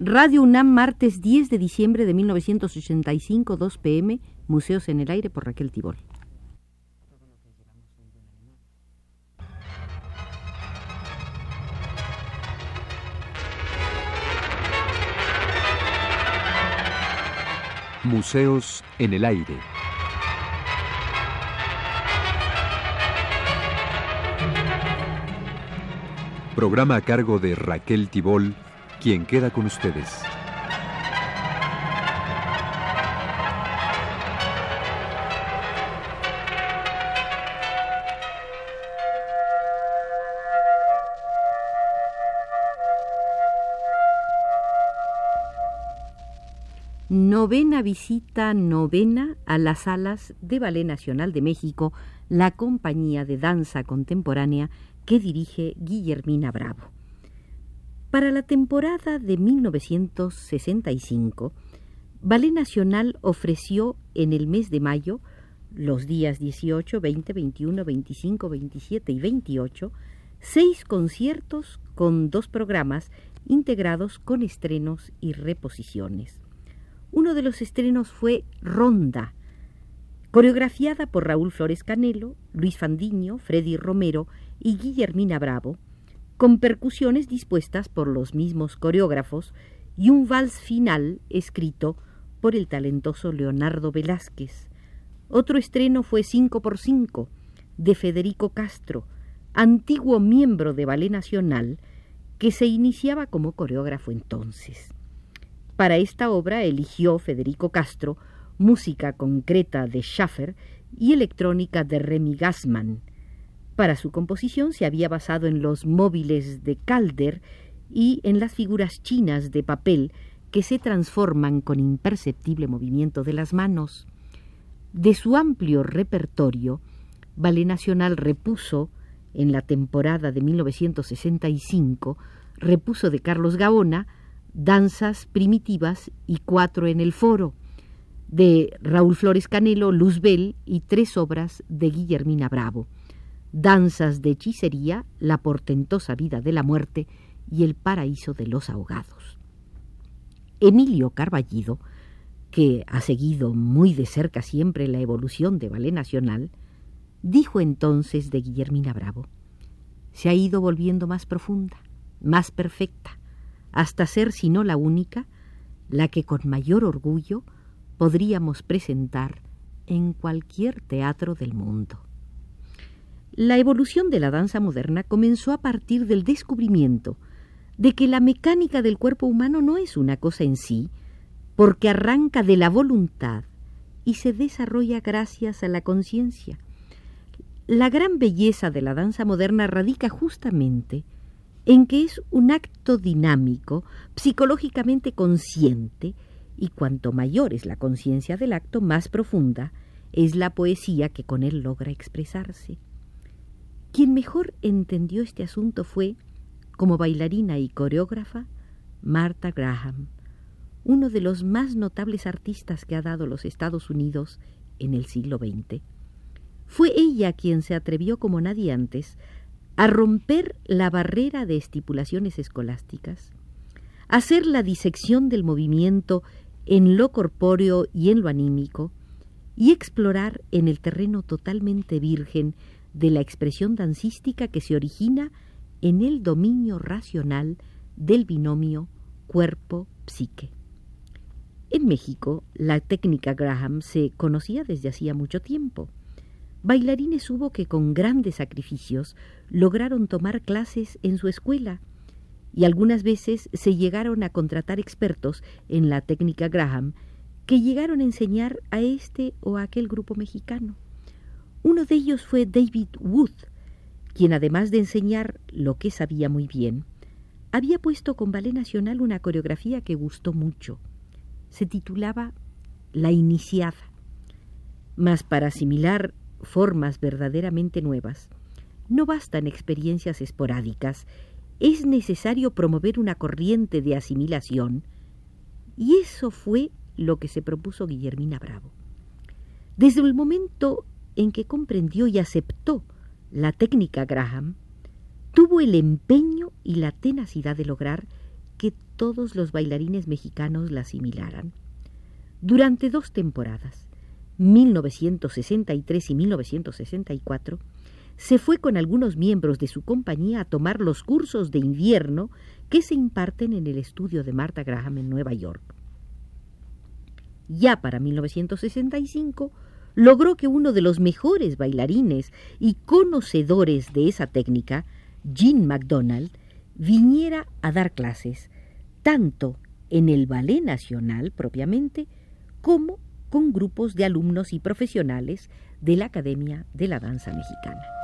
Radio UNAM, martes 10 de diciembre de 1985, 2 pm, Museos en el Aire por Raquel Tibol. Museos en el Aire. Programa a cargo de Raquel Tibol quien queda con ustedes. Novena visita novena a las salas de Ballet Nacional de México, la compañía de danza contemporánea que dirige Guillermina Bravo. Para la temporada de 1965, Ballet Nacional ofreció en el mes de mayo, los días 18, 20, 21, 25, 27 y 28, seis conciertos con dos programas integrados con estrenos y reposiciones. Uno de los estrenos fue Ronda, coreografiada por Raúl Flores Canelo, Luis Fandiño, Freddy Romero y Guillermina Bravo, con percusiones dispuestas por los mismos coreógrafos y un vals final escrito por el talentoso Leonardo Velázquez. Otro estreno fue 5 por 5 de Federico Castro, antiguo miembro de Ballet Nacional, que se iniciaba como coreógrafo entonces. Para esta obra eligió Federico Castro música concreta de Schaffer y electrónica de Remy Gassman. Para su composición se había basado en los móviles de Calder y en las figuras chinas de papel que se transforman con imperceptible movimiento de las manos. De su amplio repertorio, Ballet Nacional repuso, en la temporada de 1965, repuso de Carlos Gaona, Danzas Primitivas y Cuatro en el Foro, de Raúl Flores Canelo, Luzbel y tres obras de Guillermina Bravo danzas de hechicería, la portentosa vida de la muerte y el paraíso de los ahogados. Emilio Carballido, que ha seguido muy de cerca siempre la evolución de Ballet Nacional, dijo entonces de Guillermina Bravo, se ha ido volviendo más profunda, más perfecta, hasta ser, si no la única, la que con mayor orgullo podríamos presentar en cualquier teatro del mundo. La evolución de la danza moderna comenzó a partir del descubrimiento de que la mecánica del cuerpo humano no es una cosa en sí, porque arranca de la voluntad y se desarrolla gracias a la conciencia. La gran belleza de la danza moderna radica justamente en que es un acto dinámico, psicológicamente consciente, y cuanto mayor es la conciencia del acto, más profunda es la poesía que con él logra expresarse. Quien mejor entendió este asunto fue, como bailarina y coreógrafa, Martha Graham, uno de los más notables artistas que ha dado los Estados Unidos en el siglo XX. Fue ella quien se atrevió como nadie antes a romper la barrera de estipulaciones escolásticas, hacer la disección del movimiento en lo corpóreo y en lo anímico, y explorar en el terreno totalmente virgen de la expresión dancística que se origina en el dominio racional del binomio cuerpo-psique. En México, la técnica Graham se conocía desde hacía mucho tiempo. Bailarines hubo que con grandes sacrificios lograron tomar clases en su escuela y algunas veces se llegaron a contratar expertos en la técnica Graham que llegaron a enseñar a este o aquel grupo mexicano. Uno de ellos fue David Wood, quien además de enseñar lo que sabía muy bien, había puesto con Ballet Nacional una coreografía que gustó mucho. Se titulaba La Iniciada. Mas para asimilar formas verdaderamente nuevas, no bastan experiencias esporádicas, es necesario promover una corriente de asimilación, y eso fue lo que se propuso Guillermina Bravo. Desde el momento en que comprendió y aceptó la técnica Graham, tuvo el empeño y la tenacidad de lograr que todos los bailarines mexicanos la asimilaran. Durante dos temporadas, 1963 y 1964, se fue con algunos miembros de su compañía a tomar los cursos de invierno que se imparten en el estudio de Martha Graham en Nueva York. Ya para 1965 logró que uno de los mejores bailarines y conocedores de esa técnica, Jean MacDonald, viniera a dar clases, tanto en el Ballet Nacional propiamente, como con grupos de alumnos y profesionales de la Academia de la Danza Mexicana.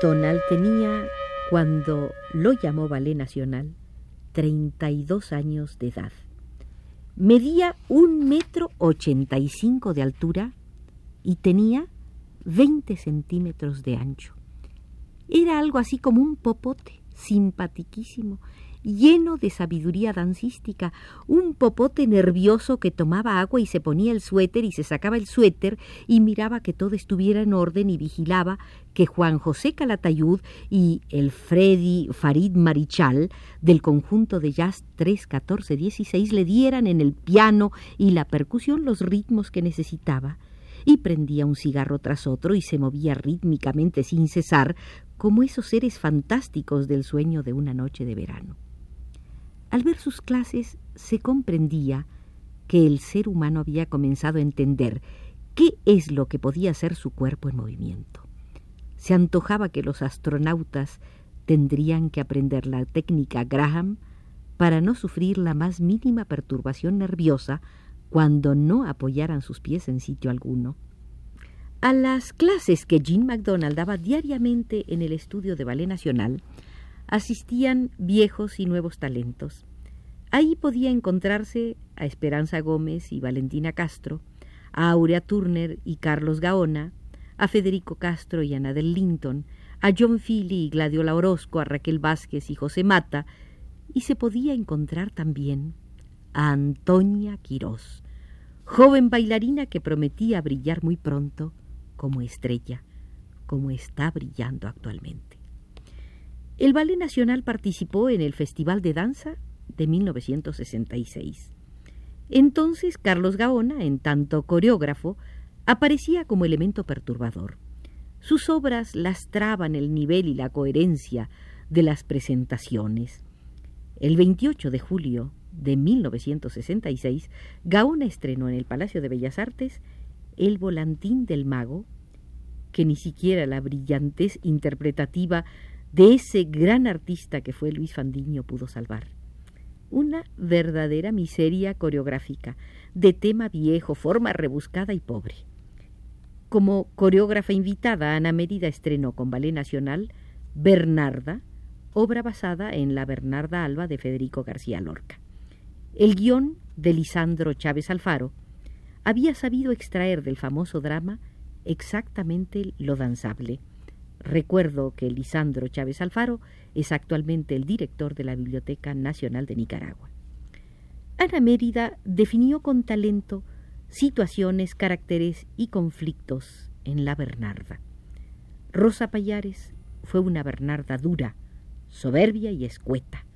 MacDonald tenía, cuando lo llamó Ballet Nacional, 32 años de edad. Medía un metro ochenta y cinco de altura y tenía 20 centímetros de ancho. Era algo así como un popote, simpatiquísimo, lleno de sabiduría dancística, un popote nervioso que tomaba agua y se ponía el suéter y se sacaba el suéter y miraba que todo estuviera en orden y vigilaba que Juan José Calatayud y el Freddy Farid Marichal del conjunto de jazz 31416 le dieran en el piano y la percusión los ritmos que necesitaba y prendía un cigarro tras otro y se movía rítmicamente sin cesar como esos seres fantásticos del sueño de una noche de verano. Al ver sus clases se comprendía que el ser humano había comenzado a entender qué es lo que podía hacer su cuerpo en movimiento. Se antojaba que los astronautas tendrían que aprender la técnica Graham para no sufrir la más mínima perturbación nerviosa cuando no apoyaran sus pies en sitio alguno. A las clases que Jean MacDonald daba diariamente en el estudio de Ballet Nacional, asistían viejos y nuevos talentos. Ahí podía encontrarse a Esperanza Gómez y Valentina Castro, a Aurea Turner y Carlos Gaona, a Federico Castro y Ana del Linton, a John Philly y Gladiola Orozco, a Raquel Vázquez y José Mata, y se podía encontrar también a Antonia Quirós, joven bailarina que prometía brillar muy pronto como estrella, como está brillando actualmente. El Ballet Nacional participó en el Festival de Danza de 1966. Entonces Carlos Gaona, en tanto coreógrafo, aparecía como elemento perturbador. Sus obras lastraban el nivel y la coherencia de las presentaciones. El 28 de julio de 1966, Gaona estrenó en el Palacio de Bellas Artes El Volantín del Mago, que ni siquiera la brillantez interpretativa de ese gran artista que fue Luis Fandiño pudo salvar. Una verdadera miseria coreográfica, de tema viejo, forma rebuscada y pobre. Como coreógrafa invitada, Ana Mérida estrenó con Ballet Nacional Bernarda, obra basada en la Bernarda Alba de Federico García Lorca. El guion de Lisandro Chávez Alfaro había sabido extraer del famoso drama exactamente lo danzable, Recuerdo que Lisandro Chávez Alfaro es actualmente el director de la Biblioteca Nacional de Nicaragua. Ana Mérida definió con talento situaciones, caracteres y conflictos en la Bernarda. Rosa Payares fue una Bernarda dura, soberbia y escueta.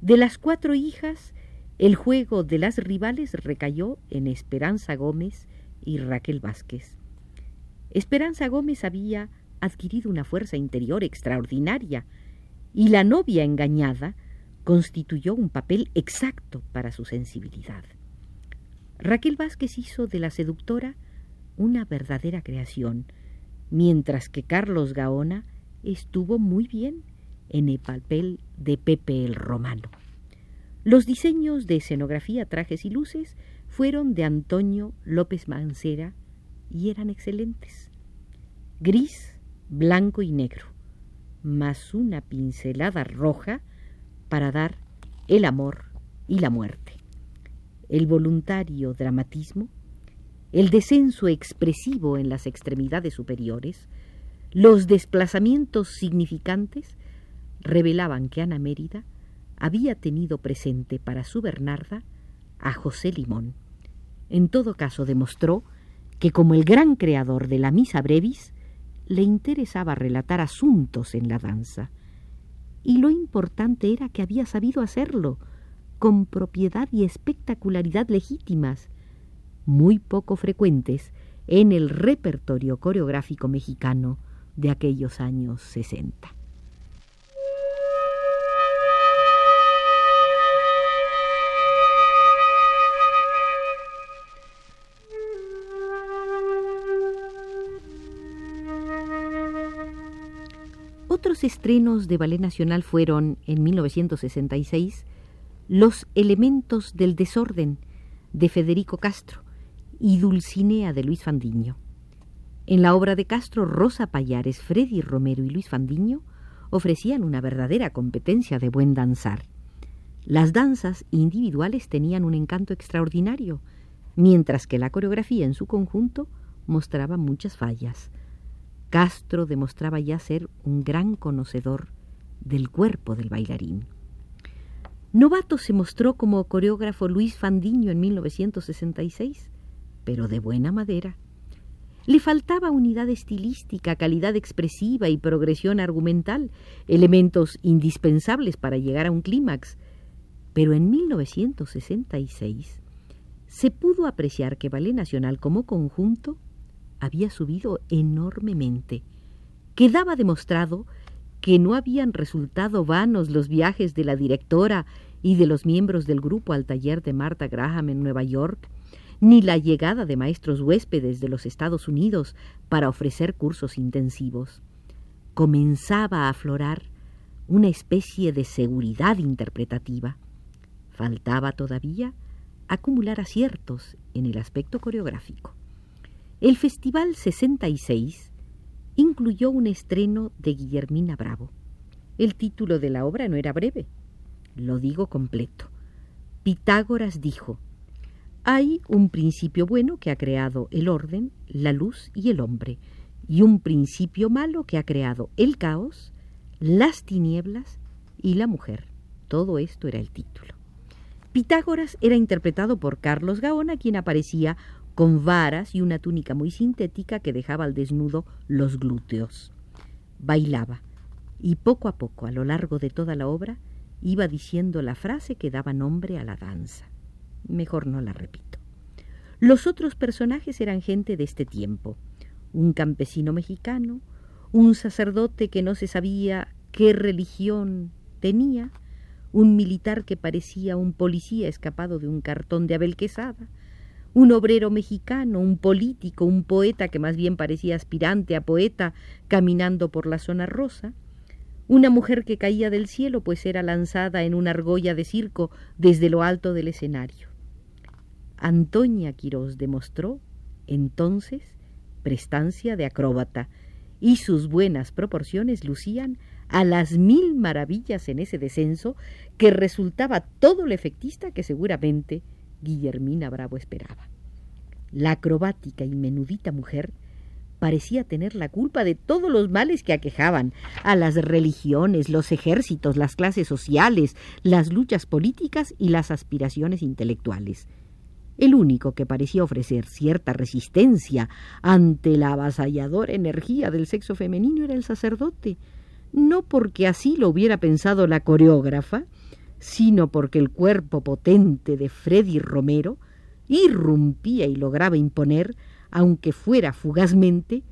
De las cuatro hijas, el juego de las rivales recayó en Esperanza Gómez y Raquel Vázquez. Esperanza Gómez había adquirido una fuerza interior extraordinaria y la novia engañada constituyó un papel exacto para su sensibilidad. Raquel Vázquez hizo de la seductora una verdadera creación, mientras que Carlos Gaona estuvo muy bien en el papel de Pepe el Romano. Los diseños de escenografía, trajes y luces fueron de Antonio López Mancera y eran excelentes. Gris, blanco y negro, más una pincelada roja para dar el amor y la muerte. El voluntario dramatismo, el descenso expresivo en las extremidades superiores, los desplazamientos significantes, revelaban que Ana Mérida había tenido presente para su Bernarda a José Limón. En todo caso demostró que como el gran creador de la misa brevis, le interesaba relatar asuntos en la danza. Y lo importante era que había sabido hacerlo, con propiedad y espectacularidad legítimas, muy poco frecuentes en el repertorio coreográfico mexicano de aquellos años sesenta. Otros estrenos de Ballet Nacional fueron, en 1966, Los elementos del desorden, de Federico Castro, y Dulcinea, de Luis Fandiño. En la obra de Castro, Rosa Payares, Freddy Romero y Luis Fandiño ofrecían una verdadera competencia de buen danzar. Las danzas individuales tenían un encanto extraordinario, mientras que la coreografía en su conjunto mostraba muchas fallas. Castro demostraba ya ser un gran conocedor del cuerpo del bailarín. Novato se mostró como coreógrafo Luis Fandiño en 1966, pero de buena madera. Le faltaba unidad estilística, calidad expresiva y progresión argumental, elementos indispensables para llegar a un clímax. Pero en 1966 se pudo apreciar que Ballet Nacional como conjunto había subido enormemente. Quedaba demostrado que no habían resultado vanos los viajes de la directora y de los miembros del grupo al taller de Martha Graham en Nueva York, ni la llegada de maestros huéspedes de los Estados Unidos para ofrecer cursos intensivos. Comenzaba a aflorar una especie de seguridad interpretativa. Faltaba todavía acumular aciertos en el aspecto coreográfico. El Festival 66 incluyó un estreno de Guillermina Bravo. El título de la obra no era breve, lo digo completo. Pitágoras dijo, hay un principio bueno que ha creado el orden, la luz y el hombre, y un principio malo que ha creado el caos, las tinieblas y la mujer. Todo esto era el título. Pitágoras era interpretado por Carlos Gaona, quien aparecía con varas y una túnica muy sintética que dejaba al desnudo los glúteos. Bailaba, y poco a poco, a lo largo de toda la obra, iba diciendo la frase que daba nombre a la danza. Mejor no la repito. Los otros personajes eran gente de este tiempo. Un campesino mexicano, un sacerdote que no se sabía qué religión tenía, un militar que parecía un policía escapado de un cartón de Abel Quesada, un obrero mexicano, un político, un poeta que más bien parecía aspirante a poeta caminando por la zona rosa, una mujer que caía del cielo pues era lanzada en una argolla de circo desde lo alto del escenario. Antonia Quirós demostró entonces prestancia de acróbata y sus buenas proporciones lucían a las mil maravillas en ese descenso que resultaba todo lo efectista que seguramente Guillermina Bravo esperaba. La acrobática y menudita mujer parecía tener la culpa de todos los males que aquejaban a las religiones, los ejércitos, las clases sociales, las luchas políticas y las aspiraciones intelectuales. El único que parecía ofrecer cierta resistencia ante la avasalladora energía del sexo femenino era el sacerdote, no porque así lo hubiera pensado la coreógrafa, sino porque el cuerpo potente de Freddy Romero irrumpía y lograba imponer, aunque fuera fugazmente,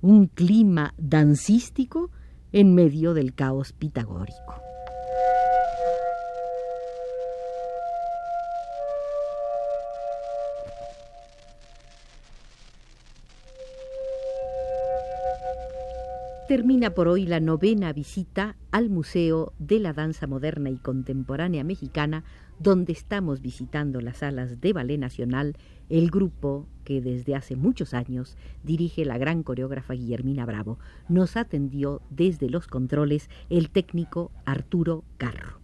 un clima dancístico en medio del caos pitagórico. Termina por hoy la novena visita al Museo de la Danza Moderna y Contemporánea Mexicana, donde estamos visitando las salas de Ballet Nacional, el grupo que desde hace muchos años dirige la gran coreógrafa Guillermina Bravo. Nos atendió desde los controles el técnico Arturo Carro.